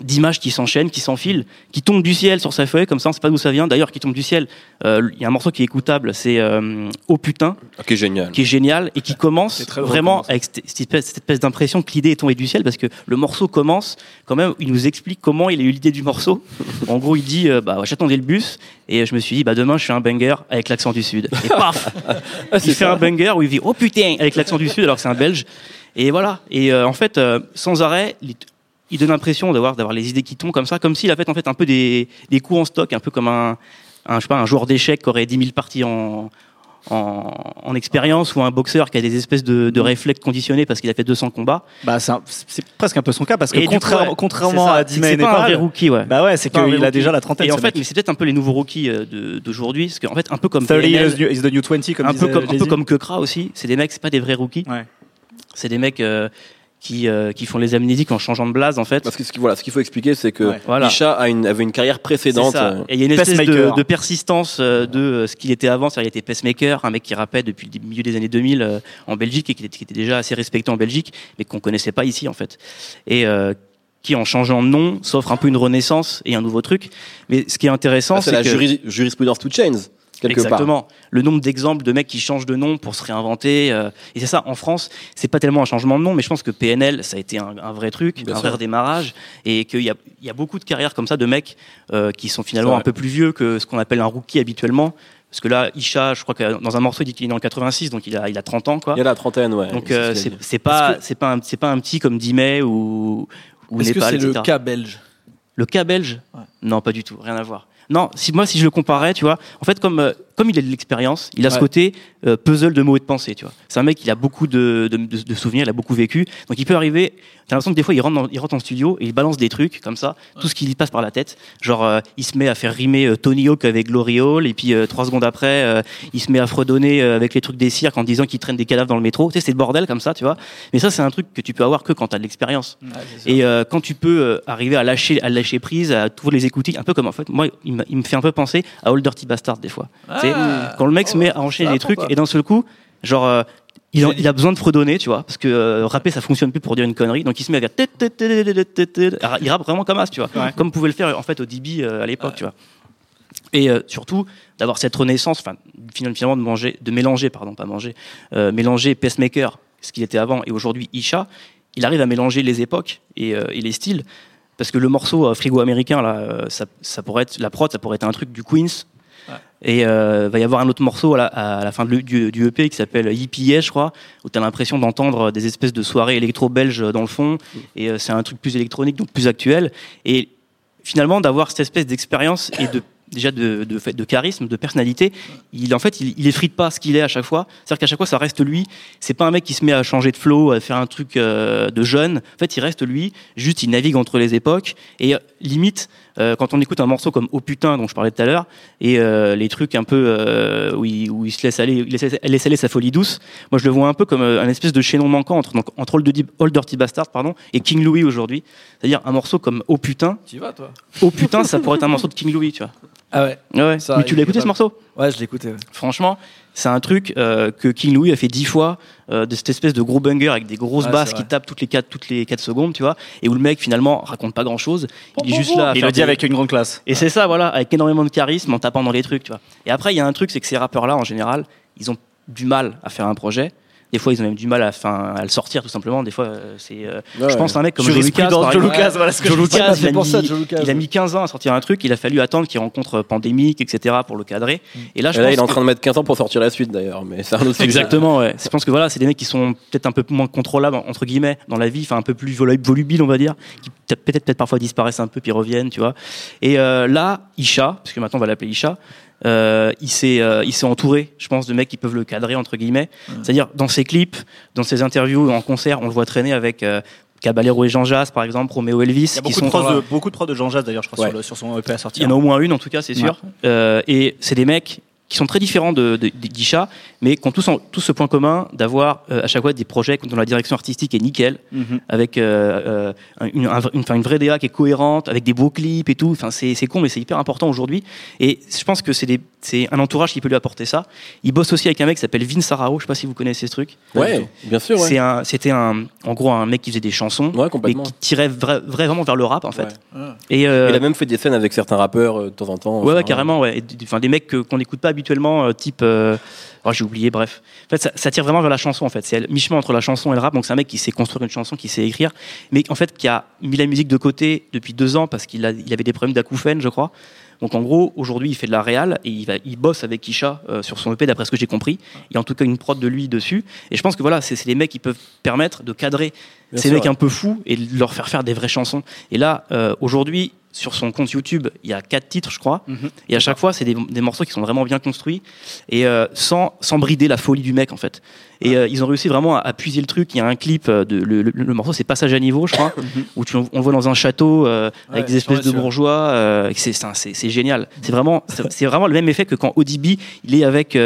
d'images qui s'enchaînent, qui s'enfilent, qui tombent du ciel sur sa feuille, comme ça on sait pas d'où ça vient. D'ailleurs, qui tombe du ciel. Euh, Il y a un morceau qui est écoutable, c'est euh, Oh putain, Ok, génial. qui est génial et qui commence vraiment avec cette espèce, cette espèce d'impression que l'idée est tombée du ciel parce que le morceau commence quand même, il nous explique comment il a eu l'idée du morceau. En gros, il dit euh, bah j'attendais le bus et je me suis dit bah demain je fais un banger avec l'accent du sud. Et paf, Ah, il fait un banger où il dit oh putain avec l'accent du sud alors que c'est un belge. Et voilà. Et en fait, sans arrêt, il, donne l'impression d'avoir d'avoir les idées qui tombent comme ça, comme s'il a fait en fait un peu des, des coups en stock, un peu comme un, un je sais pas un joueur d'échecs qui aurait 10 000 parties en en, en expérience ou un boxeur qui a des espèces de, de réflexes conditionnés parce qu'il a fait 200 combats. Bah, c'est presque un peu son cas parce que du coup, contraire- ouais, contrairement à Dima c'est pas un vrai rookie, ouais. bah ouais, c'est qu'il a déjà la trentaine. Et en fait, mec. mais c'est peut-être un peu les nouveaux rookies euh, d'aujourd'hui, parce qu'en fait, un peu comme 30 PNL, is the new 20 comme un peu comme un peu Jay-Z. comme Kekra aussi. C'est des mecs, c'est pas des vrais rookies. Ouais. C'est des mecs euh, qui euh, qui font les amnésiques en changeant de blase en fait. Parce que ce qu'il voilà, ce qu'il faut expliquer, c'est que Ouais. Voilà. Isha a une, avait une carrière précédente. ça. euh, Et il y a une espèce de, Pacemaker. de persistance euh, de euh, ce qu'il était avant. C'est-à-dire, il était pacemaker, un mec qui rappait depuis le milieu des années 2000 euh, en Belgique et qui était, qui était déjà assez respecté en Belgique, mais qu'on connaissait pas ici en fait. Et euh, qui, en changeant de nom, s'offre un peu une renaissance et un nouveau truc. Mais ce qui est intéressant, ah, c'est c'est la que juri- jurisprudence to change quelque Exactement. Le nombre d'exemples de mecs qui changent de nom pour se réinventer. euh, et c'est ça, en France, c'est pas tellement un changement de nom, mais je pense que PNL, ça a été un, un vrai truc, Bien un sûr. vrai redémarrage. Et qu'il y a, il y a beaucoup de carrières comme ça de mecs euh, qui sont finalement un peu plus vieux que ce qu'on appelle un rookie habituellement. Parce que là, Isha, je crois que dans un morceau, il dit qu'il est en 86, donc il a, il a 30 ans, quoi. Il y a la trentaine, ouais. Donc c'est ce euh, c'est pas, pas, un- c'est pas un petit comme Dimet ou, ou Est-ce que Népal, c'est le cas belge? Le cas belge? Ouais. Non, pas du tout, rien à voir. Non, si moi si je le comparais, tu vois, en fait comme euh, comme il a de l'expérience, il a ce côté euh, puzzle de mots et de pensées, tu vois. C'est un mec il a beaucoup de, de, de- de souvenirs, il a beaucoup vécu, donc il peut arriver. T'as l'impression que des fois il rentre dans, il rentre en studio et il balance des trucs comme ça, tout ce qui lui passe par la tête. Genre euh, il se met à faire rimer euh, Tony Hawk avec Glory Hall et puis trois secondes après il se met à fredonner avec les trucs des cirques en disant qu'il traîne des cadavres dans le métro. Tu sais c'est le bordel comme ça, tu vois. Mais ça c'est un truc que tu peux avoir que quand t'as de l'expérience. Et quand tu peux arriver à lâcher, à lâcher prise, à tout les écouter, un peu comme en fait, moi, il, me fait un peu penser à Old Dirty Bastard des fois. Sais, quand le mec se met à enchaîner des trucs et d'un seul coup, genre, euh, il a, il a besoin de fredonner, tu vois, parce que euh, rapper ça fonctionne plus pour dire une connerie, donc il se met à tet. Il rappe vraiment comme as, tu vois, Ouais. comme pouvait le faire en fait au DB euh, à l'époque, tu vois. Et euh, surtout d'avoir cette renaissance, enfin finalement de manger, de mélanger, pardon, pas manger, euh, mélanger Pacemaker, ce qu'il était avant, et aujourd'hui Isha, il arrive à mélanger les époques et, euh, et les styles, parce que le morceau euh, frigo américain là, ça, ça pourrait être la prod, ça pourrait être un truc du Queens. Et euh, va y avoir un autre morceau à la, fin du, EP qui s'appelle Yippie, je crois, où tu as l'impression d'entendre des espèces de soirées électro-belges dans le fond. Et euh, c'est un truc plus électronique, donc plus actuel. Et finalement, d'avoir cette espèce d'expérience et de déjà de, de, de charisme, de personnalité, il en fait il, il effrite pas ce qu'il est à chaque fois. C'est-à-dire qu'à chaque fois ça reste lui. C'est pas un mec qui se met à changer de flow, à faire un truc euh, de jeune. En fait, il reste lui. Juste, il navigue entre les époques et limite euh, quand on écoute un morceau comme Oh putain dont je parlais tout à l'heure et euh, les trucs un peu euh, où, il, où il se laisse aller, il laisse, laisse aller sa folie douce. Moi, je le vois un peu comme un espèce de chaînon manquant entre donc, entre Old Dirty Bastard pardon et King Louis aujourd'hui. C'est-à-dire un morceau comme Oh putain. Tu vas, toi Oh putain, ça pourrait être un morceau de King Louis, tu vois. Ah ouais. Ouais, ouais. Ça Mais tu l'as écouté ce morceau Ouais, je l'écoutais. Ouais. Franchement, c'est un truc euh, que King Louis a fait dix fois euh, de cette espèce de gros banger avec des grosses Ouais, basses qui tapent toutes les 4 toutes les quatre secondes, tu vois, et où le mec finalement raconte pas grand chose. Il est juste là. à Il faire le dit des- avec une grande classe. Et c'est ça, voilà, avec énormément de charisme en tapant dans les trucs, tu vois. Et après, il y a un truc, c'est que ces rappeurs-là, en général, ils ont du mal à faire un projet. Des fois, ils ont même du mal à, fin, à le sortir, tout simplement. Des fois, euh, c'est. euh, Ouais, je pense à un mec comme Joe Lucas. Par Joe. Lucas, voilà ce que Joe je Lucas, Ouais, il, a ça, mis, Joe Lucas. il a mis 15 ans à sortir un truc, il a fallu attendre qu'il rencontre Pandémique, etc. pour le cadrer. Et là, je Et là, pense il est en que- train de mettre 15 ans pour sortir la suite d'ailleurs, mais c'est un autre sujet. Exactement, ouais. Je pense que voilà, c'est des mecs qui sont peut-être un peu moins contrôlables entre guillemets dans la vie, enfin un peu plus volu- volubiles, on va dire, qui peut-être peut-être peut-être parfois disparaissent un peu puis reviennent, tu vois. Et euh, là, Isha, parce que maintenant on va l'appeler Isha, euh, il s'est euh, il s'est entouré, je pense, de mecs qui peuvent le cadrer entre guillemets. C'est-à-dire dans ses clips, dans ses interviews, en concert, on le voit traîner avec euh, Caballero et Jean Jass, par exemple, Roméo Elvis, Il y a qui beaucoup, sont de prods de, beaucoup de prods de Jean Jazz d'ailleurs, je crois, Ouais. sur, le- sur son EP à il sortir. y en a au moins une, en tout cas, c'est sûr. Euh, et c'est des mecs qui sont très différents de, de, d'Isha, mais qui ont tous, en- tous ce point commun d'avoir euh, à chaque fois des projets dont la direction artistique est nickel, Mhm. avec euh, euh, une, un- une, vraie DA qui est cohérente, avec des beaux clips et tout. Enfin, c'est, c'est con, mais c'est hyper important aujourd'hui. Et je pense que c'est, des, c'est un entourage qui peut lui apporter ça. Il bosse aussi avec un mec qui s'appelle Vin Sarao, je sais pas si vous connaissez ce truc. Ouais, bien sûr, ouais. C'est un, c'était un, en gros un mec qui faisait des chansons, Ouais, mais complètement. qui tirait vra- vraiment vers le rap en fait. Ouais. Et Il a même fait des scènes avec certains rappeurs de temps en temps. Ouais, Enfin, carrément, ouais. Et Enfin, des mecs qu'on n'écoute pas habituellement, euh, type. euh, oh, j'ai oublié, bref. En fait, ça, ça tire vraiment vers la chanson, en fait. C'est mi-chemin entre la chanson et le rap. Donc, c'est un mec qui sait construire une chanson, qui sait écrire, mais en fait, qui a mis la musique de côté depuis deux ans parce qu'il a- il avait des problèmes d'acouphènes, je crois. Donc, en gros, aujourd'hui, il fait de la réal et il, va, il bosse avec Isha euh, sur son EP, d'après ce que j'ai compris. Il y a en tout cas une prod de lui dessus. Et je pense que voilà, c'est des mecs qui peuvent permettre de cadrer Bien ces sûr, mecs ouais. un peu fous et de leur faire faire des vraies chansons. Et là, euh, aujourd'hui, sur son compte YouTube, il y a quatre titres, je crois. Mhm. Et à chaque fois, c'est des, des morceaux qui sont vraiment bien construits et euh, sans, sans brider la folie du mec, en fait. Et euh, ils ont réussi vraiment à, à puiser le truc. Il y a un clip, euh, de, le, le- le morceau, c'est Passage à niveau, je crois, où tu, on voit dans un château euh, avec des espèces de bourgeois. c'est c'est un- c'est- génial. Vraiment, c'est vraiment le même effet que quand ODB, il est avec,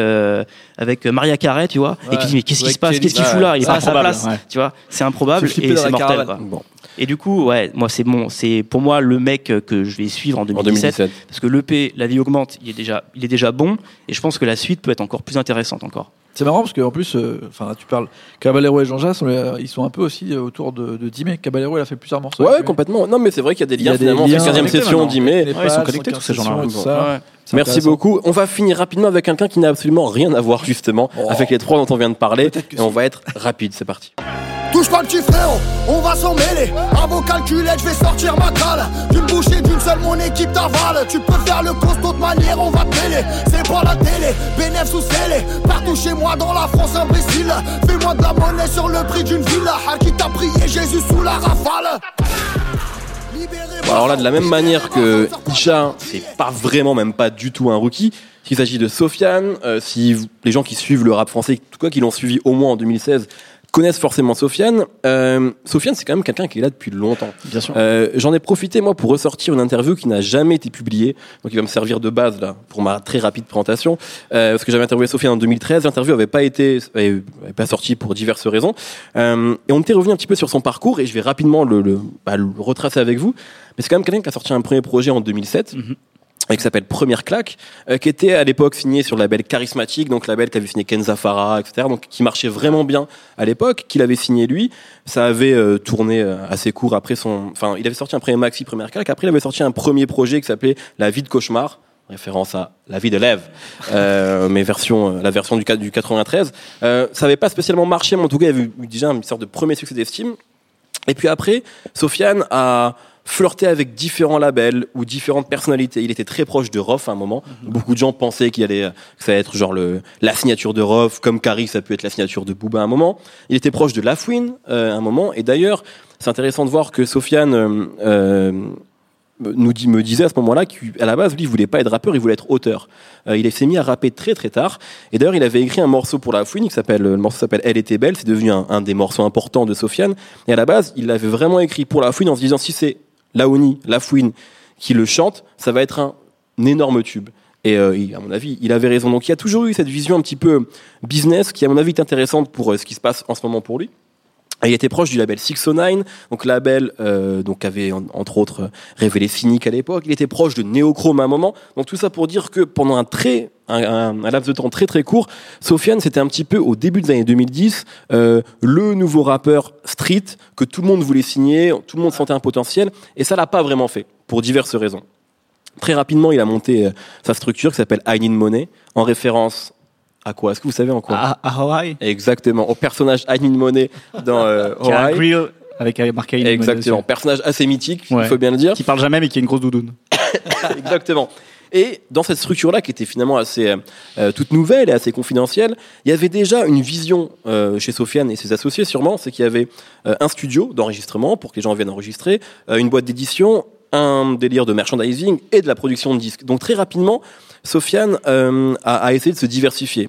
avec Maria Carey, tu vois, et qui dit, mais qu'est-ce qui se passe? Qu'est-ce qu'il fout là? Il est pas à sa place. Tu vois, c'est improbable et c'est mortel. Bon, Et du coup, ouais, moi c'est bon, c'est pour moi le mec que je vais suivre en en 2017, 2017. parce que l'EP, la vie augmente, il est déjà, il est déjà bon, et je pense que la suite peut être encore plus intéressante encore. C'est marrant parce qu'en plus, euh, enfin, tu parles Caballero et Jean Jass, on les- ils sont un peu aussi euh, autour de, de Dimé. Caballero, il a fait plusieurs morceaux. Ouais, complètement. Non, mais c'est vrai qu'il y a des Il y a liens des finalement. liens. C'est 15 Connectés session. Les Ouais, ils sont connectés, tous ces gens-là. et tout ça. Ouais. Merci beaucoup. On va finir rapidement avec quelqu'un qui n'a absolument rien à voir justement Oh. avec les trois dont on vient de parler. Et on va être rapide. C'est parti. Touche pas le petit frérot, on va s'en mêler. À vos calculettes, je vais sortir ma cale. D'une bouchée, d'une seule, mon équipe t'avale. Tu peux faire le costaud de manière, on va te mêler. C'est pas la télé, bénéf sous scellé. Partout chez moi dans la France, imbécile. Fais-moi de la monnaie sur le prix d'une villa. Qui t'a prié Jésus sous la rafale. Alors là, de la même manière que Isha, c'est pas vraiment, même pas du tout un rookie. S'il s'agit de Sofiane, euh, si les gens qui suivent le rap français, en tout cas qui l'ont suivi au moins en 2016, connaissent forcément Sofiane. Euh, Sofiane, c'est quand même quelqu'un qui est là depuis longtemps. Bien sûr. Euh, J'en ai profité moi pour ressortir une interview qui n'a jamais été publiée, donc il va me servir de base là pour ma très rapide présentation. Euh, parce que j'avais interviewé Sofiane en 2013, l'interview avait pas été, avait, pas sorti pour diverses raisons. Euh, et on était revenu un petit peu sur son parcours et je vais rapidement le, le, bah, le retracer avec vous. Mais c'est quand même quelqu'un qui a sorti un premier projet en 2007. Mhm. Qui s'appelle Première Claque, euh, qui était à l'époque signé sur le label Charismatique, donc label qu'avait signé Kenza Farah, etc., donc qui marchait vraiment bien à l'époque, qu'il avait signé lui. Ça avait euh, tourné euh, assez court après son, enfin, il avait sorti un premier maxi Première Claque, après il avait sorti un premier projet qui s'appelait La vie de cauchemar, référence à La vie de l'Ève, mais version, la version du, du 93. Euh, ça avait pas spécialement marché, mais en tout cas, il y avait déjà une sorte de premier succès d'estime. Et puis après, Sofiane a flirté avec différents labels ou différentes personnalités. Il était très proche de Rof à un moment. Beaucoup de gens pensaient qu'il allait, que ça allait être genre le, la signature de Rof, comme Carrie, ça peut être la signature de Booba à un moment. Il était proche de Lafouine euh, à un moment. Et d'ailleurs, c'est intéressant de voir que Sofiane euh, euh, nous dit, me disait à ce moment-là qu'à la base, lui, il voulait pas être rappeur, il voulait être auteur. Il s'est mis à rapper très très tard. Et d'ailleurs, il avait écrit un morceau pour la Fouine qui s'appelle, le morceau s'appelle Elle était belle. C'est devenu un, un des morceaux importants de Sofiane. Et à la base, il l'avait vraiment écrit pour la Fouine en se disant si c'est Laouni, la Fouine qui le chante, ça va être un, énorme tube. Et euh, à mon avis, il avait raison. Donc il y a toujours eu cette vision un petit peu business qui, à mon avis, est intéressante pour euh, ce qui se passe en ce moment pour lui. Il était proche du label 609, donc label euh, donc avait en- entre autres révélé Cynic à l'époque. Il était proche de Neochrome à un moment. Donc tout ça pour dire que pendant un très un laps de temps très très court, Sofiane c'était un petit peu au début des années 2010 euh, le nouveau rappeur street que tout le monde voulait signer, tout le monde sentait un potentiel, et ça l'a pas vraiment fait pour diverses raisons. Très rapidement, il a monté euh, sa structure qui s'appelle I Need Money en référence à quoi Est-ce que vous savez en quoi À, à Hawaii Exactement, au personnage I Need Money dans euh, qui a un Hawaii. grill avec marqué une Exactement, personnage assez mythique, il Ouais. faut bien le dire. Qui parle jamais mais qui a une grosse doudoune. Exactement. Et dans cette structure-là, qui était finalement assez euh, euh, toute nouvelle et assez confidentielle, il y avait déjà une vision euh, chez Sofiane et ses associés, sûrement, c'est qu'il y avait euh, un studio d'enregistrement pour que les gens viennent enregistrer, une boîte d'édition, un délire de merchandising et de la production de disques. Donc très rapidement, Sofiane euh, a, essayé de se diversifier.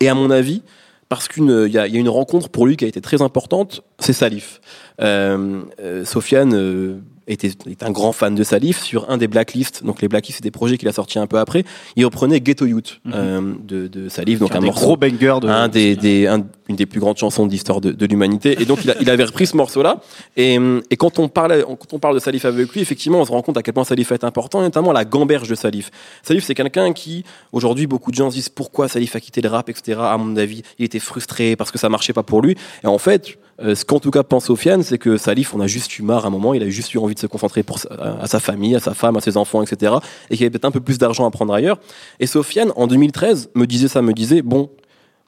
Et à mon avis, parce qu'il y, a il y a une rencontre pour lui qui a été très importante, c'est Salif. Euh, euh, Sofiane était, est un grand fan de Salif sur un des Blacklists. Donc les Blacklists, c'est des projets qu'il a sortis un peu après. Il reprenait Ghetto Youth euh, de, de Salif, donc un, un des morceau gros bangers de. un des, des- un- une des plus grandes chansons de l'histoire de, de l'humanité. Et donc, il, a- il avait repris ce morceau-là. Et, et quand, on parlait, quand on parle de Salif avec lui, effectivement, on se rend compte à quel point Salif est important, et notamment la gamberge de Salif. Salif, c'est quelqu'un qui, aujourd'hui, beaucoup de gens se disent pourquoi Salif a quitté le rap, etc. À mon avis, il était frustré parce que ça marchait pas pour lui. Et en fait, euh, ce qu'en tout cas pense Sofiane, c'est que Salif, on a juste eu marre à un moment, il a juste eu envie de se concentrer pour sa- à sa famille, à sa femme, à ses enfants, etc. Et qu'il y avait peut-être un peu plus d'argent à prendre ailleurs. Et Sofiane, en 2013, me disait ça, me disait, bon,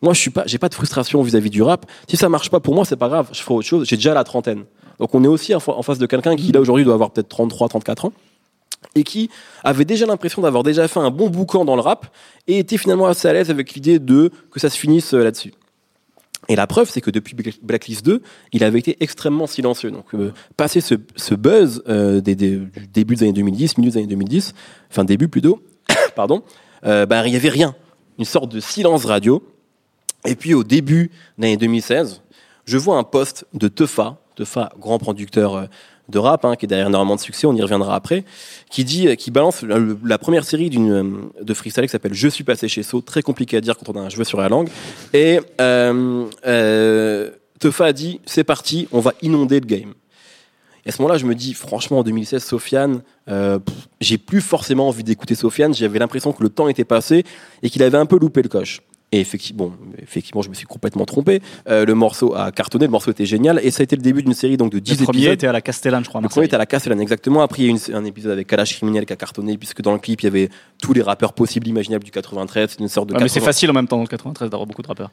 moi, je suis pas, j'ai pas de frustration vis-à-vis du rap. Si ça marche pas pour moi, c'est pas grave. Je ferai autre chose. J'ai déjà la trentaine. Donc, on est aussi en face de quelqu'un qui, là, aujourd'hui, doit avoir peut-être 33, 34 ans. Et qui avait déjà l'impression d'avoir déjà fait un bon boucan dans le rap et était finalement assez à l'aise avec l'idée de que ça se finisse euh, là-dessus. Et la preuve, c'est que depuis Black- Blacklist 2, il avait été extrêmement silencieux. Donc, euh, passé ce, buzz euh, des, des- du début des années 2010, milieu des années 2010, enfin début plutôt, pardon, euh, ben, il y avait rien. Une sorte de silence radio. Et puis au début de l'année 2016, je vois un post de Tefa, Tefa, grand producteur euh, de rap, hein, qui est derrière énormément de succès, on y reviendra après, qui dit, euh, qui balance la, première série d'une euh, de freestyle qui s'appelle Je suis passé chez So, très compliqué à dire quand on a un cheveu sur la langue. Et euh, euh, a dit, c'est parti, on va inonder le game. Et à ce moment-là, je me dis, franchement, en 2016, Sofiane, j'ai plus forcément envie d'écouter Sofiane. J'avais l'impression que le temps était passé et qu'il avait un peu loupé le coche. Et effectivement, bon, effectivement, je me suis complètement trompé. Euh, le morceau a cartonné, le morceau était génial, et ça a été le début d'une série donc de 10 Le premier épisodes. était à la Castellane, je crois. Le premier était à la Castellane, exactement. Après, il y a eu un épisode avec Kalash Criminel qui a cartonné, puisque dans le clip, il y avait tous les rappeurs possibles, imaginables du 93. C'est une sorte de. Ouais, mais c'est 80. facile en même temps dans le 93 d'avoir beaucoup de rappeurs.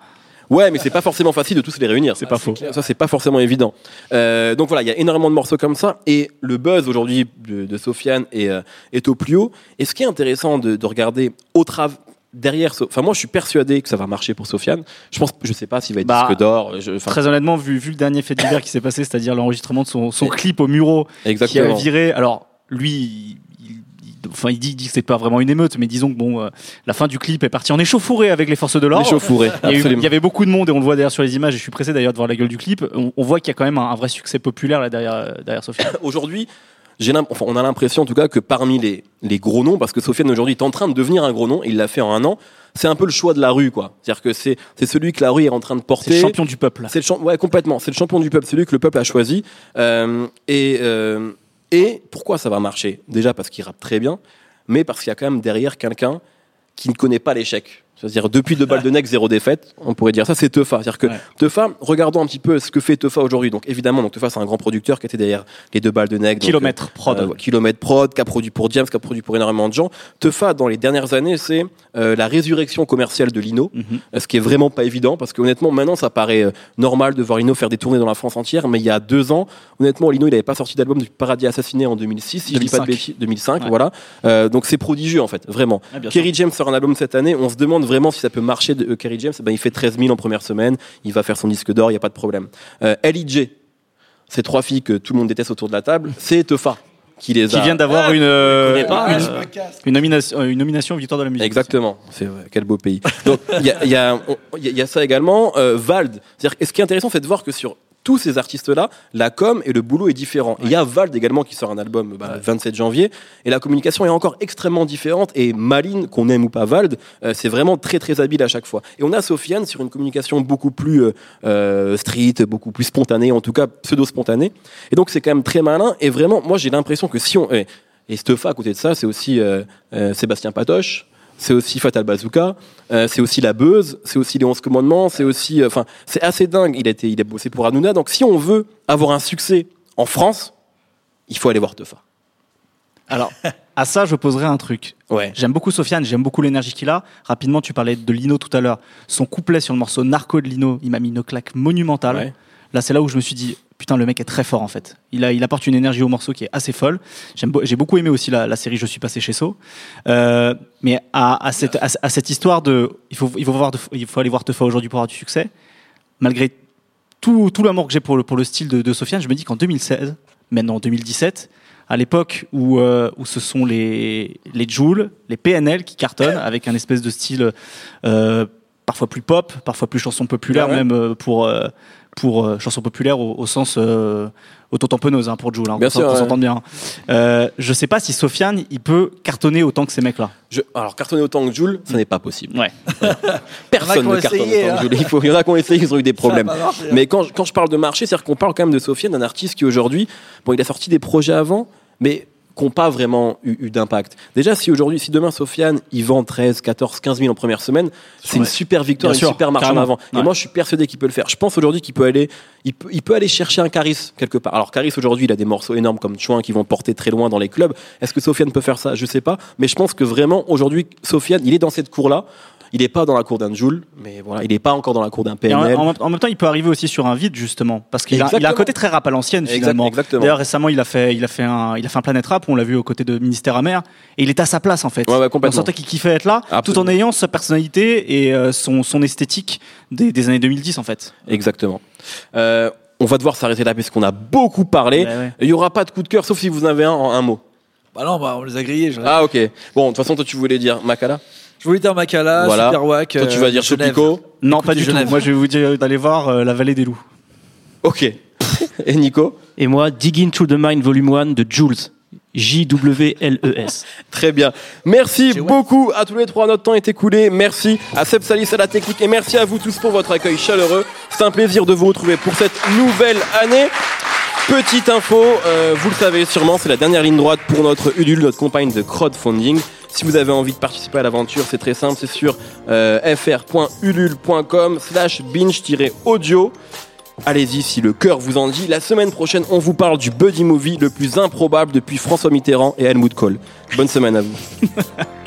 Ouais, mais c'est pas forcément facile de tous les réunir. C'est pas faux. Ça, c'est pas forcément évident. Euh, donc voilà, il y a énormément de morceaux comme ça. Et le buzz aujourd'hui de, de Sofiane est, euh, est au plus haut. Et ce qui est intéressant de, de regarder au travers. Derrière, enfin moi je suis persuadé que ça va marcher pour Sofiane. Je pense, je sais pas s'il va être Bah, disque d'or. je- Très honnêtement, vu, vu le dernier fait divers qui s'est passé, c'est-à-dire l'enregistrement de son, son clip au Muro, qui a exactement. viré. Alors, lui, enfin, il dit, il dit que c'est pas vraiment une émeute, mais disons que bon, euh, la fin du clip est partie en échauffourée avec les forces de l'ordre. chauffourés, Il il y avait beaucoup de monde et on le voit d'ailleurs sur les images. Et je suis pressé d'ailleurs de voir la gueule du clip. On, on voit qu'il y a quand même un, un vrai succès populaire là derrière, euh, derrière Sofiane. Aujourd'hui, j'ai enfin, on a l'impression en tout cas que parmi les, les gros noms, parce que Sofiane aujourd'hui est en train de devenir un gros nom, il l'a fait en un an, c'est un peu le choix de la rue, quoi. C'est-à-dire que c'est c'est celui que la rue est en train de C'est porter. le champion du peuple. C'est le ouais, complètement. C'est le champion du peuple, celui que le peuple a choisi. Euh, et, euh, et pourquoi ça va marcher? Déjà parce qu'il rappe très bien, mais parce qu'il y a quand même derrière quelqu'un qui ne connaît pas l'échec. C'est-à-dire, depuis deux balles de neck, zéro défaite, on pourrait dire ça, c'est Teufa. C'est-à-dire que Ouais. Teufa, regardons un petit peu ce que fait Teufa aujourd'hui. Donc, évidemment, donc Teufa, c'est un grand producteur qui était derrière les deux balles de neck. donc, Kilomètre prod. euh, kilomètre prod, qui a produit pour James, qui a produit pour énormément de gens. Teufa, dans les dernières années, c'est euh, la résurrection commerciale de Lino, Mhm. euh, ce qui est vraiment pas évident, parce qu'honnêtement, maintenant, ça paraît euh, normal de voir Lino faire des tournées dans la France entière, mais il y a deux ans, honnêtement, Lino, il n'avait pas sorti d'album depuis Paradis Assassiné en 2006, si je dis pas de 2005. bêtises, 2005, Ouais. voilà. Euh, donc c'est prodigieux, en fait, vraiment. Ah. Kerry James sort un album cette année, on se demande vraiment si ça peut marcher de euh, Kerry James, ben, il fait 13 000 en première semaine, il va faire son disque d'or, il n'y a pas de problème. Euh, LIJ, ces trois filles que tout le monde déteste autour de la table, c'est Teufa qui les Qui a. vient d'avoir une, euh, connais pas, une, euh, une nomination, euh, une nomination aux victoires de la musique. Exactement, c'est vrai, quel beau pays. Donc il y a, y, y ça également. Euh, Vald, c'est-à-dire, et ce qui est intéressant, c'est de voir que sur tous ces artistes-là, la com et le boulot est différent. Il y a Vald également qui sort un album bah, le 27 janvier, et la communication est encore extrêmement différente. Et Maline, qu'on aime ou pas Vald, euh, c'est vraiment très très habile à chaque fois. Et on a Sofiane sur une communication beaucoup plus euh, euh, street, beaucoup plus spontanée, en tout cas pseudo-spontanée. Et donc c'est quand même très malin. Et vraiment, moi j'ai l'impression que si on... Et, et Stefa, à côté de ça, c'est aussi euh, euh, Sébastien Patoche, c'est aussi Fatal Bazooka, euh, c'est aussi La Beuse, c'est aussi Les Onze Commandements, c'est aussi... euh, Enfin, c'est assez dingue. Il a, été, il a bossé pour Hanouna. Donc si on veut avoir un succès en France, il faut aller voir Tefa. Alors, à ça, je poserai un truc. Ouais. J'aime beaucoup Sofiane, j'aime beaucoup l'énergie qu'il a. Rapidement, tu parlais de Lino tout à l'heure. Son couplet sur le morceau Narco de Lino, il m'a mis une claque monumentale. Ouais. Là, c'est là où je me suis dit, putain, le mec est très fort en fait. Il, apporte une énergie au morceau qui est assez folle. J'ai beaucoup aimé aussi la, série Je suis passé chez So. Euh, mais à, cette, histoire de, il faut, il voir, il faut aller voir Tefa aujourd'hui pour avoir du succès. Malgré tout, l'amour que j'ai pour le, style de, de Sofiane, je me dis qu'en 2016, maintenant en 2017, à l'époque où, euh, où ce sont les, les les PNL qui cartonnent avec un espèce de style euh, parfois plus pop, parfois plus chanson populaire, Ouais, ouais. même euh, pour, euh, pour euh, chanson populaire au, au sens euh, autotamponneuse hein, pour Joule, hein, Bien qu'on s'en- sûr, qu'on ouais. s'entende bien. Euh, je sais pas si Sofiane, il peut cartonner autant que ces mecs-là. Je- alors, cartonner autant que Jules, ça n'est pas possible. Ouais. Personne ne cartonne essayé, autant que hein. Jules. Il, faut, il y en a qui ont essayé, ils ont eu des problèmes. Marché, hein. Mais quand, je- quand je parle de marché, c'est-à-dire qu'on parle quand même de Sofiane, d'un artiste qui aujourd'hui, bon, il a sorti des projets avant, mais qui n'ont pas vraiment eu, eu d'impact. Déjà, si aujourd'hui, si demain Sofiane, il vend 13, 14, 15 000 en première semaine, c'est une super victoire, Bien une sûr, super marche en avant. Et moi, je suis persuadé qu'il peut le faire. Je pense aujourd'hui qu'il peut aller, il peut, il peut aller chercher un Caris quelque part. Alors, Caris aujourd'hui, il a des morceaux énormes comme Chouin qui vont porter très loin dans les clubs. Est-ce que Sofiane peut faire ça? Je sais pas. Mais je pense que vraiment, aujourd'hui, Sofiane, il est dans cette cour-là. Il n'est pas dans la cour d'un Joule, mais voilà, il n'est pas encore dans la cour d'un en, PNL. en même- en même temps, il peut arriver aussi sur un vide justement, parce qu'il a, il a un côté très rap à l'ancienne finalement. exactement. D'ailleurs, récemment, il a fait, il a fait un, il a fait un Planet Rap. On l'a vu aux côtés de Ministère amer, et il était à sa place en fait. Ouais, ouais, on complètement. sentait qu'il kiffait être là, tout en ayant sa personnalité et euh, son, son esthétique des, des années 2010 en fait. Exactement. Euh, on va devoir s'arrêter là parce qu'on a beaucoup parlé. Ouais, ouais. Il y aura pas de coup de cœur, sauf si vous en avez un en un mot. Bah non, bah on les a grillés. Je, Ah ok. Bon, de toute façon, toi tu voulais dire Makala? Je voulais dire Makala, Voilà. Super Wack. Toi tu euh, vas dire Genève. Chopico. Non, Écoute pas du Genève. tout. Moi, je vais vous dire d'aller voir euh, La Vallée des Loups. Ok. Et Nico Et moi, Dig Into the Mind Volume 1 de Jules. J-W-L-E-S. Très bien. Merci beaucoup à tous les trois. Notre temps est écoulé. Merci à Seb Salis à la technique et merci à vous tous pour votre accueil chaleureux. C'est un plaisir de vous retrouver pour cette nouvelle année. Petite info, euh, vous le savez sûrement, c'est la dernière ligne droite pour notre Ulule, notre campagne de crowdfunding. Si vous avez envie de participer à l'aventure, c'est très simple, c'est sur euh, fr.ulule.com slash binge-audio. Allez-y si le cœur vous en dit. La semaine prochaine, on vous parle du buddy movie le plus improbable depuis François Mitterrand et Helmut Kohl. Bonne semaine à vous.